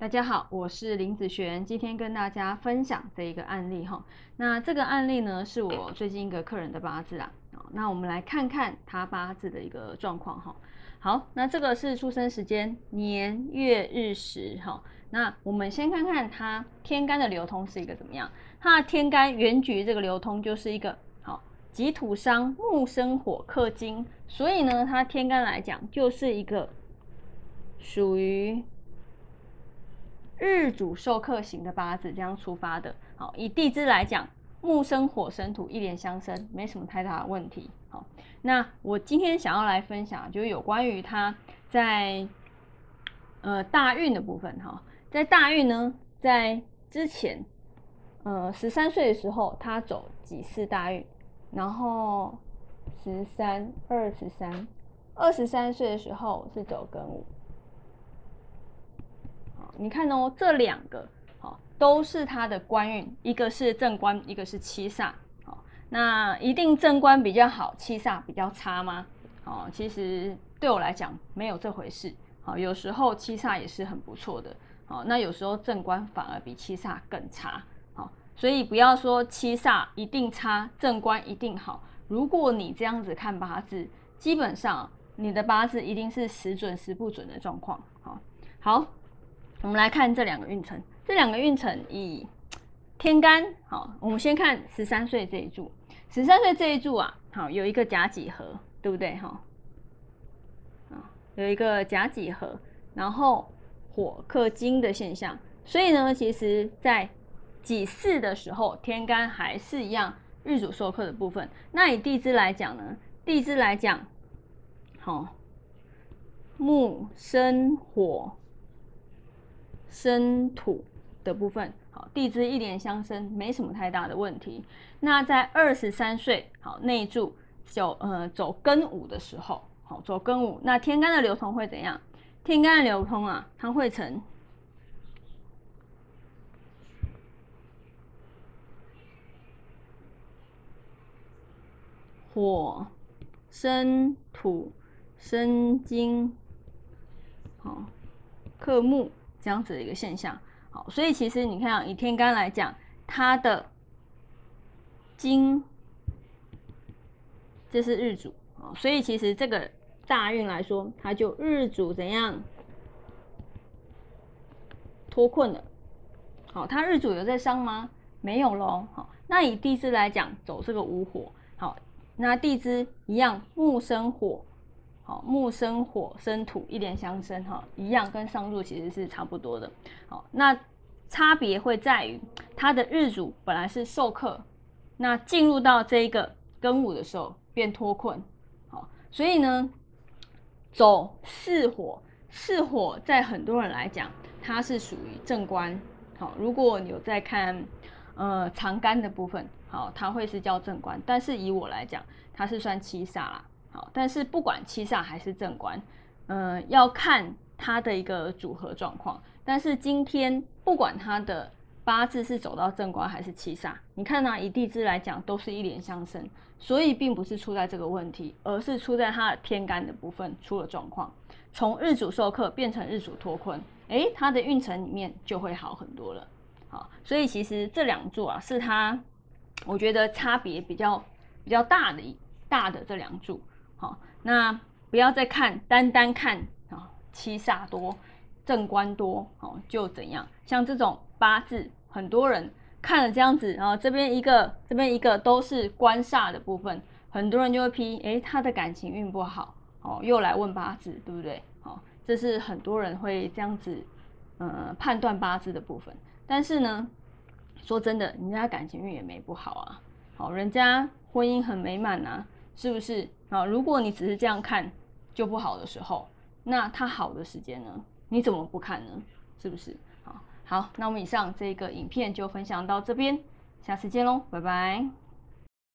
大家好，我是林子璇，今天跟大家分享这一个案例哈。那这个案例呢，是我最近一个客人的八字啊。那我们来看看他八字的一个状况哈。好，那这个是出生时间年月日时哈。那我们先看看他天干的流通是一个怎么样。他的天干原局这个流通就是一个好己土伤木生火克金，所以呢，他天干来讲就是一个属于日主受克型的八字这样出发的。好，以地支来讲，木生火生土，一连相生，没什么太大的问题。好，那我今天想要来分享，就是有关于他在呃大运的部分哈，在大运呢，在之前呃十三岁的时候，他走几次大运，然后十三、二十三、二十三岁的时候是走庚午。你看哦，这两个好都是他的官运，一个是正官，一个是七煞。那一定正官比较好，七煞比较差吗？哦，其实对我来讲没有这回事。好，有时候七煞也是很不错的。好，那有时候正官反而比七煞更差。好，所以不要说七煞一定差，正官一定好。如果你这样子看八字，基本上你的八字一定是时准时不准的状况。好，好，我们来看这两个运程。这两个运程以天干，好，我们先看十三岁这一柱。十三岁这一柱啊，好有一个甲几合，对不对哈？啊，有一个甲几合，然后火克金的现象，所以呢，其实在己巳的时候，天干还是一样日主受克的部分。那以地支来讲呢，地支来讲，好木生火，生土的部分。好，地支一连相生，没什么太大的问题。那在二十三岁，好内柱走呃走庚午的时候，好走庚午，那天干的流通会怎样？天干的流通啊，它会成火生土生金，好克木这样子的一个现象。好，所以其实你看，以天干来讲，它的金，这是日主啊，所以其实这个大运来说，它就日主怎样脱困了。好，它日主有在伤吗？没有喽。好，那以地支来讲，走这个午火。好，那地支一样，木生火。好，木生火生土，一连相生，哈，一样跟上柱其实是差不多的。好，那差别会在于它的日主本来是受克，那进入到这一个庚午的时候变脱困。好，所以呢，走巳火，巳火在很多人来讲，它是属于正官。好，如果你有在看呃长干的部分，好，它会是叫正官，但是以我来讲，它是算七煞啦。好，但是不管七煞还是正官，嗯，要看它的一个组合状况。但是今天不管它的八字是走到正官还是七煞，你看呢？以地支来讲，都是一连相生，所以并不是出在这个问题，而是出在它的天干的部分出了状况。从日主受克变成日主脱困，诶，它的运程里面就会好很多了。好，所以其实这两柱啊，是它我觉得差别比较比较大的大的这两柱。好，那不要再看单单看啊，七煞多，正官多，好就怎样？像这种八字，很多人看了这样子，然后这边一个，这边一个都是官煞的部分，很多人就会批，哎，他的感情运不好，哦，又来问八字，对不对？好，这是很多人会这样子，呃，判断八字的部分。但是呢，说真的，人家感情运也没不好啊，好，人家婚姻很美满啊。是不是啊？如果你只是这样看就不好的时候，那它好的时间呢？你怎么不看呢？是不是？好，好，那我们以上这个影片就分享到这边，下次见喽，拜拜。